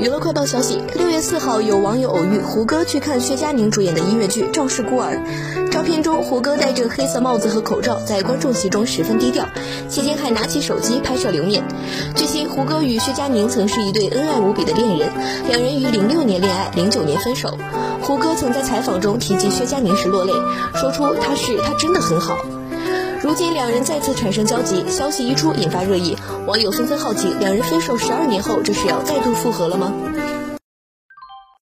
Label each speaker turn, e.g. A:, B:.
A: 娱乐快报消息：六月四号，有网友偶遇胡歌去看薛佳凝主演的音乐剧《赵氏孤儿》。照片中，胡歌戴着黑色帽子和口罩，在观众席中十分低调，期间还拿起手机拍摄留念。据悉，胡歌与薛佳凝曾是一对恩爱无比的恋人，两人于零六年恋爱，零九年分手。胡歌曾在采访中提及薛佳凝时落泪，说出他是他真的很好。如今两人再次产生交集，消息一出引发热议，网友纷纷好奇，两人分手十二年后，这是要再度复合了吗？